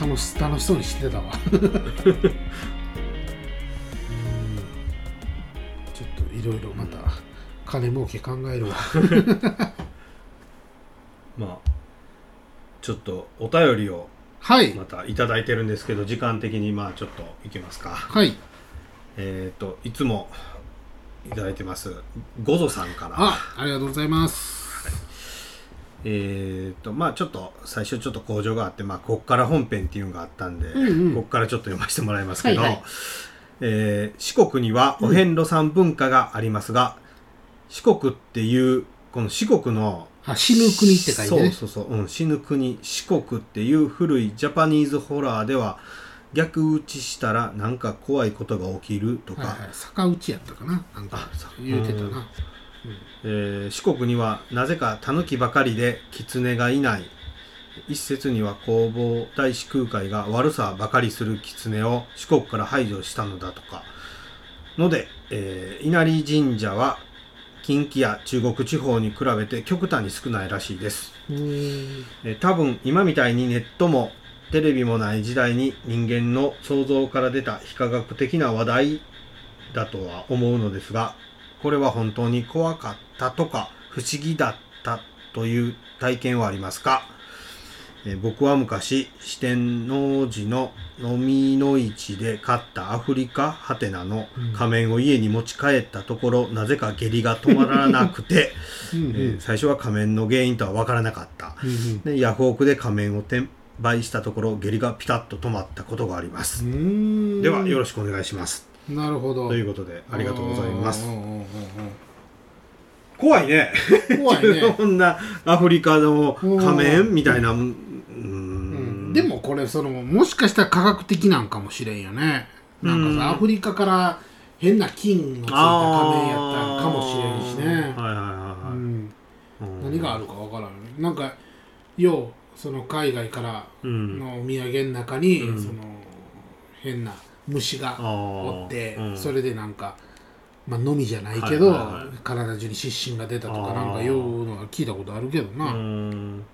楽し楽しそうにしてたわ。うん。ちょっといろいろまた金儲け考えるわ。まあちょっとお便りをはい。またいただいてるんですけど時間的にまあちょっといきますか。はい。えっ、といつもいただいてますゴゾさんから。あありがとうございますえっ、とまあちょっと最初ちょっと工場があってまあこっから本編っていうのがあったんで、うんうん。こっからちょっと読ませてもらいますけど、はいはい。えー四国にはお遍路さん文化がありますが、四国っていうこの四国のあ死ぬ国って書いてね。そうそうそう、うん、死ぬ国。四国っていう古いジャパニーズホラーでは逆打ちしたらなんか怖いことが起きるとか、はいはい。逆打ちやったかな。なんか言うてたなえー四国にはなぜかタヌキばかりで狐がいない。一説には弘法大師空海が悪さばかりする狐を四国から排除したのだとか。ので、えー稲荷神社は近畿や中国地方に比べて極端に少ないらしいです、えー多分今みたいにネットもテレビもない時代に人間の想像から出た非科学的な話題だとは思うのですがこれは本当に怖かったとか不思議だったという体験はありますか、えー僕は昔四天王寺の飲みの市で買ったアフリカハテナの仮面を家に持ち帰ったところ、なぜか下痢が止まらなくて、うんうん。えー最初は仮面の原因とは分からなかった。うんでヤフオクで仮面を転売したところ下痢がピタッと止まったことがあります、うん。ではよろしくお願いしますなるほど。ということでありがとうございます。怖いね。怖いね。こんなアフリカの仮う面ん。みたいな。でもこれそのもしかしたら科学的なんかもしれんよね。なんかうん。さアフリカから変な金のついた仮面やったんかもしれんしね。はいはいはいはい、うん。うん。何があるかわからんなんかようその海外からうん。のお土産の中に、うん。その変な虫がおって、うん。それでなんか、まあ、のみじゃないけど、体中に湿疹が出たとかなんかようのは聞いたことあるけどな、うまん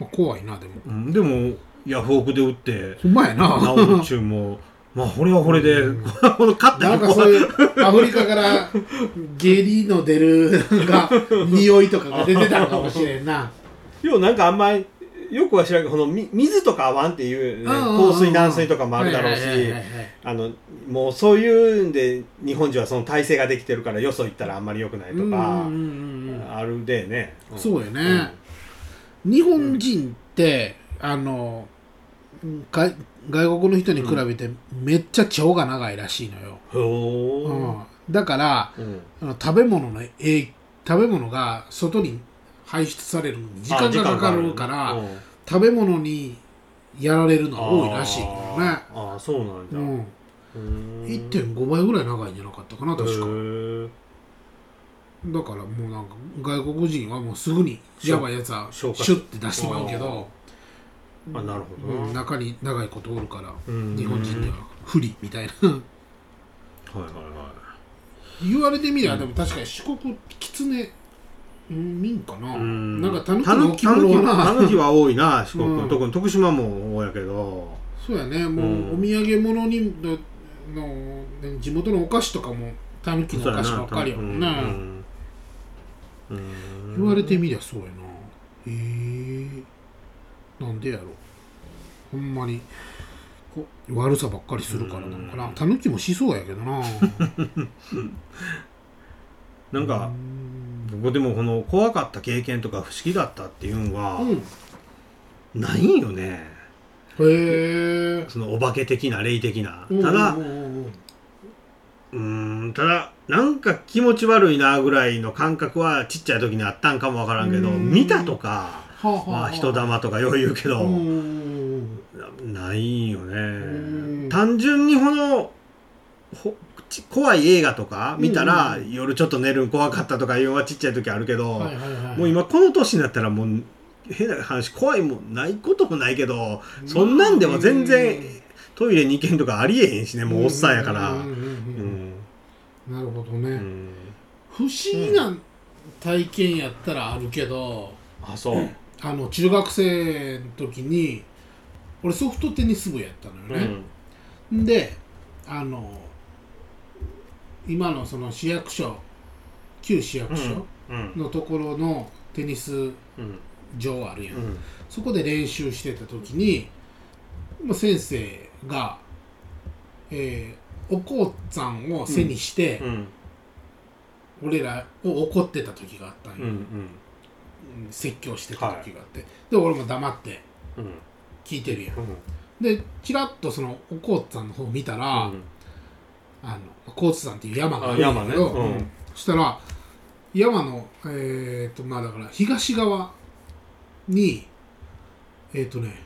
あ、怖いなでも。うん。でもヤフオクで売ってほんまやな。治るっちゅうも まあこれはこれで、うん。こったなんかそういうアフリカから下痢の出るなんか匂いとかが出てたのかもしれんな。要はなんかあんまりよくは知らんけどこのみ水とか合わんっていう、ね、硬水軟水とかもあるだろうしあのもうそういうんで日本人はその体制ができてるからよそ行ったらあんまり良くないとかうんうんうんうんあるでね、ん。そうやね。日本人って、あの外外国の人に比べてめっちゃ腸が長いらしいのよ、ほうーん。だから食べ物のえ食べ物が外に排出されるのに時間がかかるからうん。食べ物にやられるのが多いらしいけどね。あーあーそうなんだ、うん。うーん1.5倍ぐらい長いんじゃなかったかな確か。だからもうなんか外国人はもうすぐにやばいやつはシュッて出してまうけどあなるほどな、うん中に長いことおるからうん。日本人では不利みたいな。はいはいは言われてみりゃでも確かに四国キツネ民かな？うん。なんかタヌキの置物は。なタヌキは多いな 四国、うん。特に徳島も多いやけど。そうやね。もううん。お土産物にのの地元のお菓子とかもタヌキのお菓子ばっかりやもんねうん。うん言われてみりゃそうやな。へえ。なんでやろほんまに。こ悪さばっかりするからなのかな。タヌキもしそうやけどな。なんか僕でもこの怖かった経験とか不思議だったっていうのはうんないんよね、へえそのお化け的な霊的な。ただうんただなんか気持ち悪いなぐらいの感覚はちっちゃい時にあったんかもわからんけどうん。見たとか、はあはあはあ。まあ、人玉とかよう言うけど、うんないよんね。単純にこの怖い映画とか見たら、うん夜ちょっと寝るの怖かったとかいうのはちっちゃい時あるけど、はいはいはいもう今この年になったらもう変な話怖いもんないこともないけどそんなんでも全然トイレに行けんとかありえへんしねもうおっさんやから。うんうんうんううん。んなるほどね、うん。不思議な体験やったらあるけど、あそう。あの中学生の時に俺ソフトテニス部やったのよね、であの今のその市役所旧市役所うんのところのテニスうん場あるやん、うん。そこで練習してた時に、まあ、先生が、えーおこうさんを背にして、うん。俺らを怒ってた時があったんよ、うんうん。説教してた時があって、で俺も黙ってうん。聞いてるやん。うん。でちらっとそのおこうさんの方見たら、うんあの高津さんっていう山があるんだけど、うん。そしたら山のえっ、とまあだから東側にえっ、とね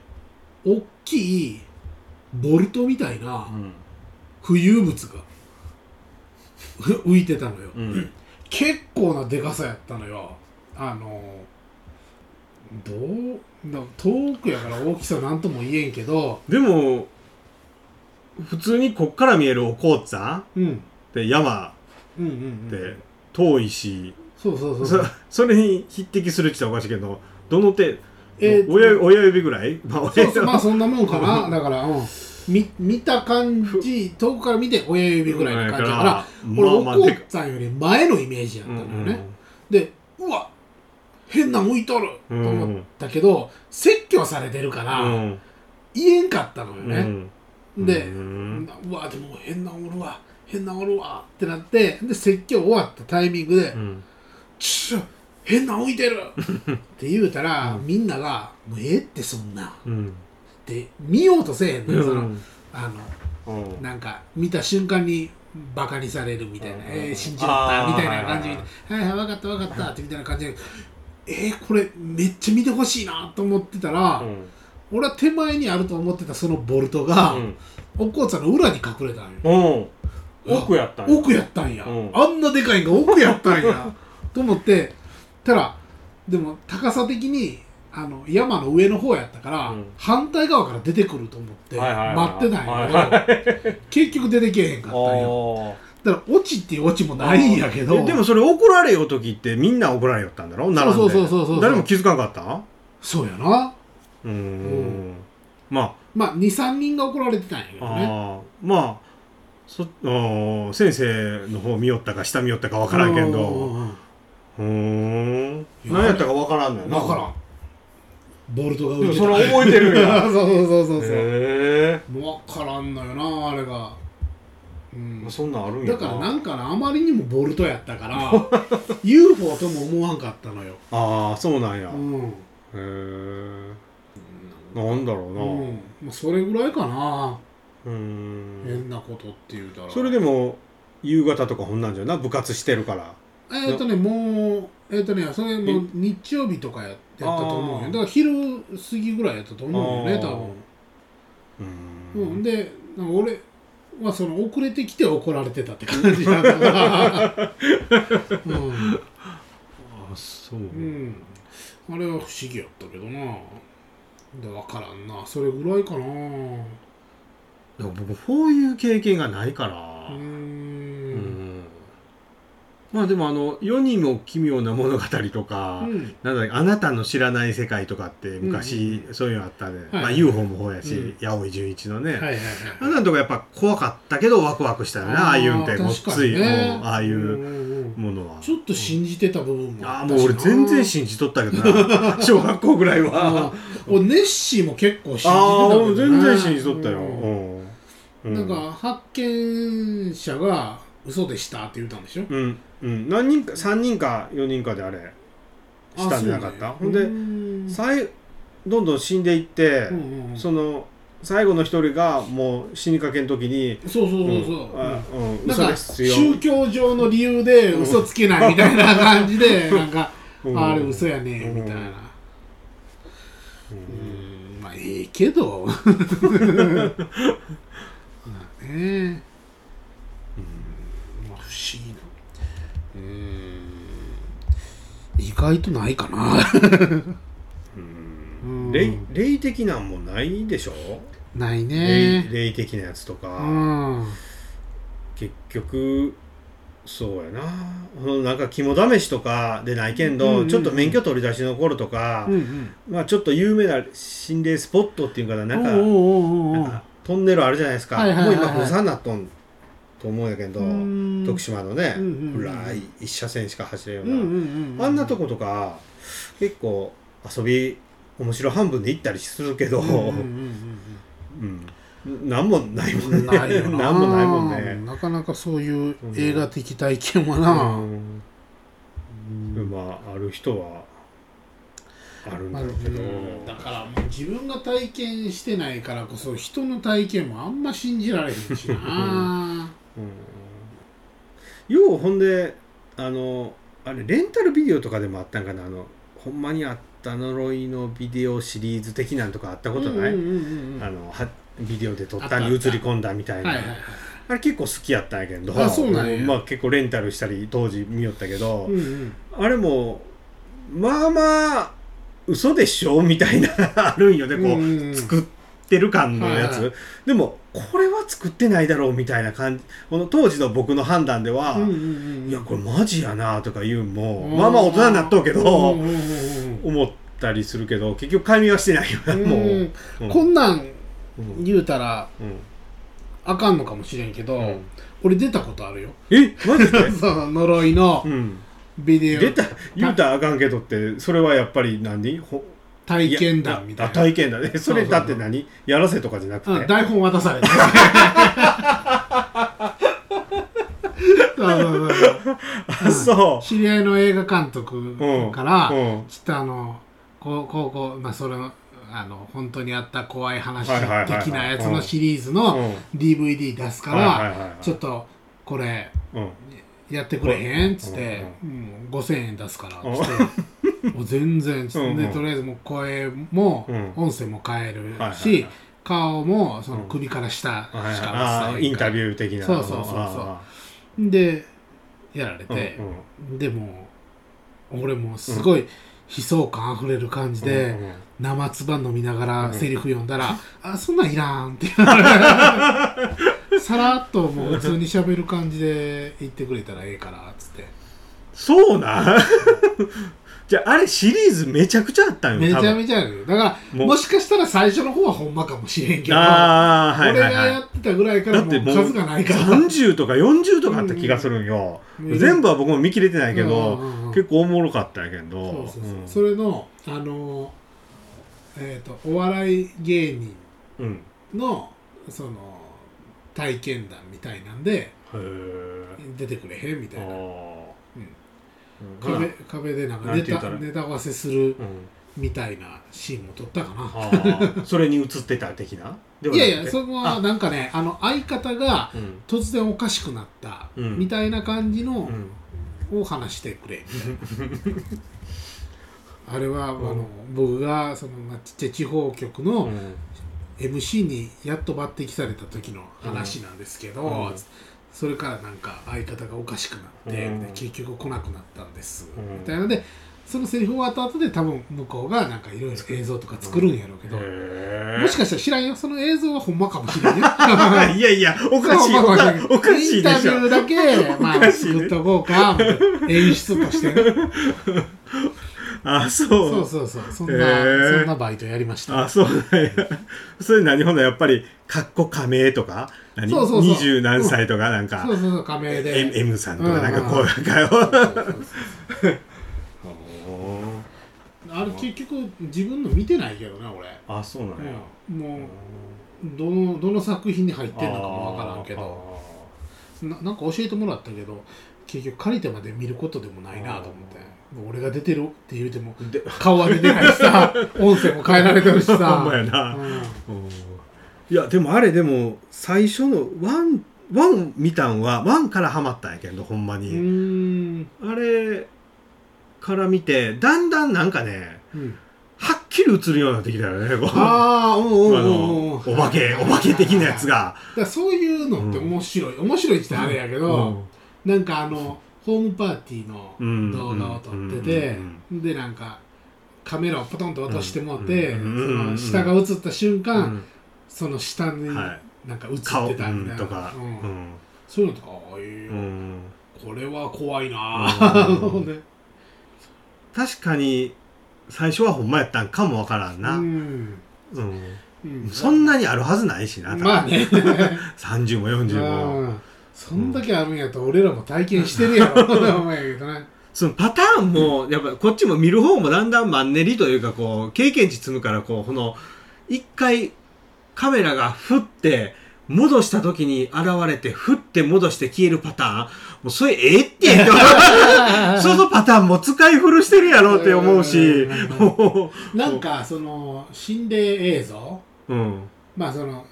大きいボルトみたいなうん。浮遊物が 浮いてたのよ、うん。結構なでかさやったのよ。あのどうな遠くやから大きさなんとも言えんけどでも普通にこっから見えるおこうさんうんで山うんうん。うん遠いし、そうそうそう。そそれに匹敵するって言ったらおかしいけどどの手、えーと親親指ぐらい、まあ、親指そうそうまあそんなもんかな。だから、うん、み見た感じ遠くから見て親指ぐらいの感じだから俺おこまあまあでかうさんより前のイメージやったのようんね、でうわ変な向いとるとうん思ったけど、説教されてるから、うん。言えんかったのようね、んで、うん。うわでも変なおるわ変なおるわってなってで説教終わったタイミングでうん「ちょ変な浮いてる!」って言うたら、みんなが「もうええってそんな。ん」っうん。て見ようとせえへんのよ、そのうんあのうん。なんか見た瞬間にバカにされるみたいな、うん。えー信じろったみたいな感じ。で、はいはい分かった分かったってみたいな感じで、えー、これめっちゃ見てほしいなと思ってたら、俺は手前にあると思ってたそのボルトが、うん。おっこうさんの裏に隠れたんよ。うん。奥やったんや。奥やったんや、うん。あんなでかいんが奥やったんや。と思ってたらでも高さ的にあの山の上の方やったから、うん。反対側から出てくると思って待ってたんやけど、結局出てけえへんかったんや。あだから落ちっていう落ちもないんやけどでもそれ怒られよう時ってみんな怒られよったんだろ？並んでそうそうそうそう。そう誰も気づかんかった？そうやなうーん。ままあ23人が怒られてたんやけあどね。まあそあー先生の方見よったか下見よったか分からんけど。うん何やったか分からんのよな。分からん。ボルトが浮いてた。それ覚えてるんや そうそうそうそうそう。へもう分からんのよなあれが。うん。えそんなんあるんやだからなんかなあまりにもボルトやったから UFO とも思わんかったのよ、ああそうなんや。へうん。えなんだろうな。うん。まあ、それぐらいかな、うーん。変なことって言うたら。それでも夕方とかほんなんじゃな部活してるから。えっ、とねもうえっ、とねそれもう日曜日とかややったと思うよ。だから昼過ぎぐらいやったと思うよね多う分、うん、で俺はその遅れてきて怒られてたって感じだから。うんあそう、うん、あれは不思議やったけどなで分からんな。それぐらいかな。うでも僕そういう経験がないから。ーうんんまあでもあの世にも奇妙な物語とか、うん。なんあなたの知らない世界とかって昔、そういうのあったね、はいまあ UFO もそうやし、うん。八百井純一のね、はいはいあんなとこやっぱ怖かったけどワクワクしたよねああいうんってごっつい、ああいうものは、ちょっと信じてた部分もああもう俺全然信じとったけどな。小学校ぐらいは。うん。俺ネッシーも結構信じてたけ全然信じとったよ、うん。うん。なんか発見者が嘘でしたって言ったんでしょ？うんうん。何人か3人か4人かであれしたんじゃなかった？あほんでそうなん。や最どんどん死んでいって、うんうんうん。その最後の一人がもう死にかけん時にそうそうそうそう、うん。あうん。なんか嘘ですよ。宗教上の理由で嘘つけないみたいな感じで なんか、うん。あれ嘘やねみたいな、うん。うん。まあええけど。まあねうんまあ不思議なうん意外とないかな。うん。霊霊的なんもないでしょ、ない霊ね。霊的なやつとうか、ん。結局そうやな。うんなんか肝試しとかでないけんど、うんうんうんちょっと免許取り出しの頃とか、うんうん。まあちょっと有名な心霊スポットっていうかななんかトンネルあるじゃないですか、はいはいはいはい。もう今封鎖になっとんと思うんやけどうん。徳島のね、うんうんうん。暗い一車線しか走れんような、うんうんうんうん。あんなとことか結構遊び面白半分で行ったりするけど、うんうんうんうんなんもないもうんんね。ないよな。なんもないもんね。なかなかそういう映画的体験はな、うん。まあある人はあるんまあだろうけど、うん。だからもう自分が体験してないからこそ人の体験もあんま信じられへんしなうんようほんであのあれレンタルビデオとかでもあったんかな？あのほんまにあった呪いのビデオシリーズ的なんとかあったことない、あのはビデオで撮ったに映り込んだみたいな、あれ結構好きやったんやけどあそうなんや。まあ結構レンタルしたり当時見よったけど、うんうん。あれもまあまあ嘘でしょみたいな あるんよね。こう、うんうんうん。作ってる感のやつ、でもこれは作ってないだろうみたいな感じこの当時の僕の判断では、うんうんうんいやこれマジやなとか言うんも、うん。まあまあ大人になっとうけど、うんうんうんうん。思ったりするけど結局解明はしてないよな、もう、こん。なんうん言うたらうん。あかんのかもしれんけど、うん。俺出たことあるよ。え？マジで、そう呪いのうん、ビデオ、出た？言うたらあかんけどってそれはやっぱり何？ほ体験談みたいあな体験談。ねそれだって何？やらせとかじゃなくて、うん台本渡されて。そう知り合いの映画監督から、うんちょっとあのこうこうこうまあそれのあの本当にあった怖い話的なやつのシリーズうのん DVD 出すからはいちょっとこれうん。やってくれへん？っつって、うん5000円出すからっつって もう全然でとりあえずもう声もうん。音声も変えるはいはいし、はい。顔もそのうん。首から下しはいはい。かあーインタビュュー的なそうそうそうそう。あでやられーてうん、うん。でも俺もすごい悲壮感あふれる感じで、うんうん生唾飲みながらうん。セリフ読んだら「あそんなんいらん」って。さらっともう普通に喋る感じで言ってくれたらええからっつって。そうなん？じゃああれシリーズめちゃくちゃあったんよめちゃめちゃあるよ。だからもしかしたら最初の方はほんまかもしれんけど。ああはい俺はいはい。がやってたぐらいからもうだってもう数がないから。30とか40とかあった気がするんよ、うん。全部は僕も見切れてないけど、うんうんうん結構おもろかったんやけど。そうそうそう、うん。それのあのえっ、とお笑い芸人うん。のその体験談みたいなんで出てくれへんみたいな壁うん。壁でなんかネタネタ合わせするうん。みたいなシーンも撮ったかな。あー。それに映ってた的な？いやいやそこはなんかねあの相方がうん。突然おかしくなったうん。みたいな感じのうん。を話してくれみたいな。あれはあの僕がそのまあちっちゃい地方局うのん MC にやっと抜擢された時の話なんですけど、うんそれからなんか相方がおかしくなって、うん。で結局来なくなったんです、うん。みたいなのでそのセリフ終わった後で多分向こうがなんかいろいろ映像とか作るんやろうけど、へもしかしたら知らんよ。その映像はほんまかもしれんよ。ー いやいやおかしいおか おかしいでしょ。インタビューだけ、まあ、作っとこうか、演出としてね。あそう。そうそうそう。そんな、へー。そんなバイトやりました。あそうなんや。それ何ほんならやっぱりかっこ仮名とか？何？そうそうそう。二十何歳とか？なんか、そうそうそう、仮名で。M, M さんとか？なんかこうなんか あれ結局自分の見てないけどね、俺。あそうなんや、うん。もう、どの、どの作品に入ってんのかもわからんけど、ななんか教えてもらったけど、結局借りてまで見ることでもないなと思って。俺が出てるって言うても、で顔は出てないしさ、音声も変えられてるしさ。ほんまやな、うんうんいやでもあれでも最初のワンワン見たんはワンからハマったんやけどほんまうに。あれから見てだんだんなんかねうんはっきり映るようになってきたよねああ、うんうんあうんうん。のお化けお化け的なやつが。だそういうのって面白い。面白いって言ったらあれやけど、なんかあの、ホームパーティーうんの動画を撮ってて、で、なんか、カメラをポトンと落としてもって、うんそうんの下が映った瞬うん。間、その下にはなんか映って顔たみたいな。うんとか、うん。うん。そういうのとか、ああいうう、ん。これは怖いなぁ、ね 確かに最初はほんまやったんかもわからんな、ううん。んうん。そんなにあるはずないしなまあね。30も40も、うんそんだけあるんやったら俺らも体験してるやろ。お前やけどね。そのパターンもやっぱこっちも見る方もだんだんマンネリというかこう経験値積むからこうこの一回カメラが振って戻した時に現れて振って戻して消えるパターン。もうそれええって そのパターンも使い古してるやろって思うし。なんかその心霊映像。ううん。まあその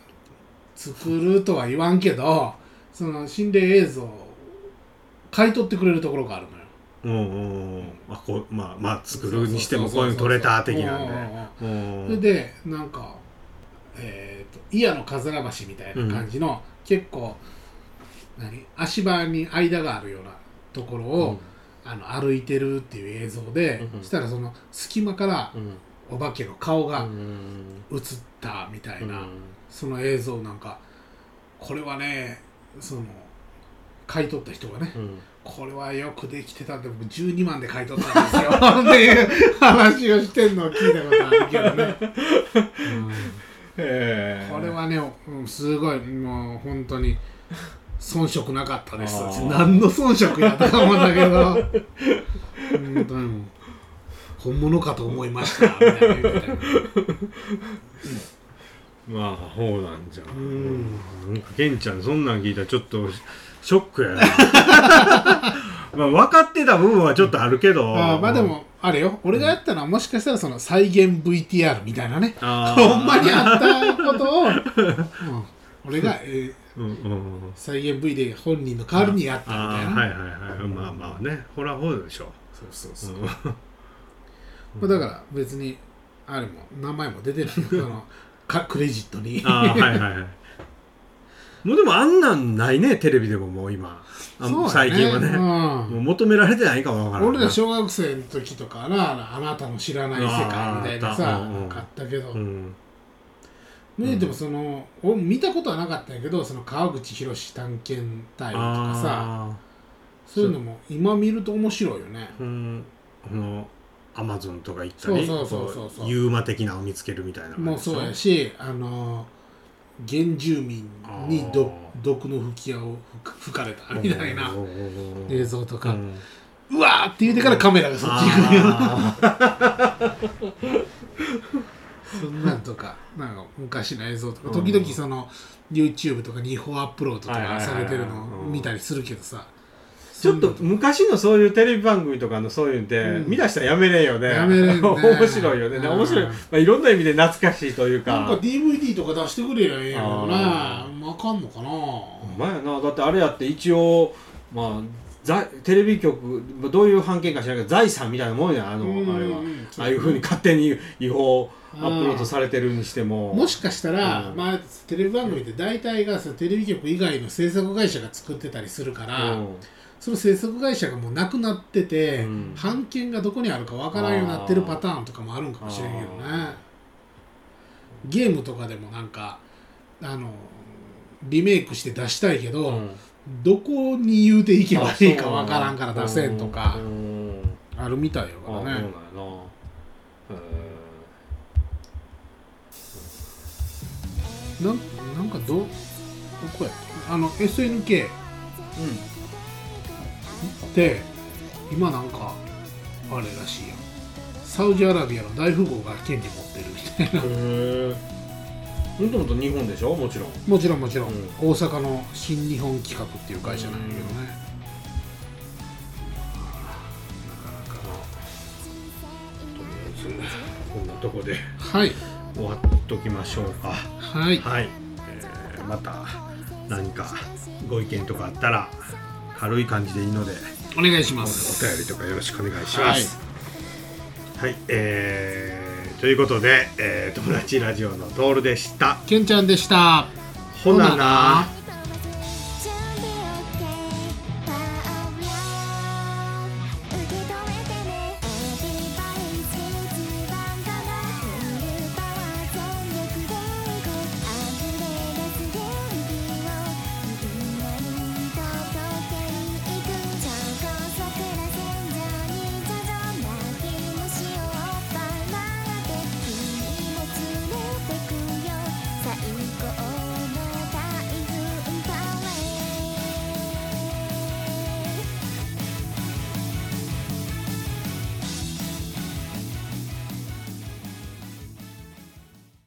作るとは言わんけどその心霊映像を買い取ってくれるところがあるのよ。うんうんうん。まあこうまあまあ作るにしてもこういうの撮れた的なんで。うんうんうん。うんそれでなんかえっ、と祖谷の風良橋みたいな感じの、結構何足場に間があるようなところを、あの歩いてるっていう映像で、うん。そしたらその隙間からうん。お化けの顔がうん。映ったみたいな、うん。その映像なんかこれはねその買い取った人がね、うん。これはよくできてたんで僕12万で買い取ったんですよ。っていう話をしてんのを聞いたことあるけどね、うん。これはね、うんすごいもう本当に遜色なかったです。何の遜色やったか思うんだけど。本当に本物かと思いましたみたいな言ってたよまあそうなんじゃん。うん。なんかケンちゃんそんなん聞いたらちょっとショックやな。まあ分かってた部分はちょっとあるけど。あーまあでもあれよ。俺がやったのはもしかしたらその再現 VTR みたいなね。あー。ほんまにあったことを、うん。俺が、えーうんうん再現 V で本人の代わりにやったみたいな、あーはいはいはい。まあまあね。ほらほらでしょ。そうそうそう、うん。まあ、だから別にあれも名前も出てないよ。そのかクレジットに。あーはいはいはい。もうでもあんなんないねテレビでももう今。あそうやね。最近はね。うん。もう求められてないかもわからな。い俺ら小学生の時とかなあなたの知らない世界みたいなあーあさったうんうん買ったけど、うんねでもその俺見たことはなかったんやけどその川口博探検隊とかさあそういうのも今見ると面白いよねーうんこのアマゾンとか行ったりそうそうそうそうユーマ的なのを見つけるみたいなもうそうやしあの原住民にあー。毒毒の吹き矢を吹吹かれたみたいな映像とか、うん。うわーって言うてからカメラがそっち行くよあそんなんとかなんか昔の映像とか。時々その YouTube とかに違法アップロードとかされてるのを見たりするけどさ。ーちょっと昔のそういうテレビ番組とかのそういうんで、うん。見出したらやめれんよね。やめれんね。面白いよね、面白い、まあ、いろんな意味で懐かしいというか。なんか DVD とか出してくれりゃええんやけどなあわかんのかな。まやな。だってあれやって一応まあざテレビ局どういう判件か知らんけど財産みたいなもんや。あの、うんあれは。うんああいうふうに勝手に違法アップロードされてるにしても。もしかしたら、うん。まあ、テレビ番組って大体がそのテレビ局以外の制作会社が作ってたりするから、うんその制作会社がもうなくなってて、うん。版権がどこにあるかわからんようになってるパターンとかもあるんかもしれんけどねゲームとかでもなんかあのリメイクして出したいけど、うん。どこに言うていけばいいかわからんから出せんとかうんうんあるみたいやからね。なんなんかどどこやあの SNK って今なんかあれらしいやんサウジアラビアの大富豪が権利持ってるみたいな。うんへえもともと日本でしょ？もちろん。もちろんもちろん、うん。大阪の新日本企画っていう会社なんやけどね、なかなかとりあえずこんなとこで。はい。終わっときましょうか。はい。はい、えーまた何かご意見とかあったら軽い感じでいいので。お願いしおおます。便りとかよろしくお願いします。はい、えーということで、えー友達ラジオのトールでした。けんちゃんでした。ほなな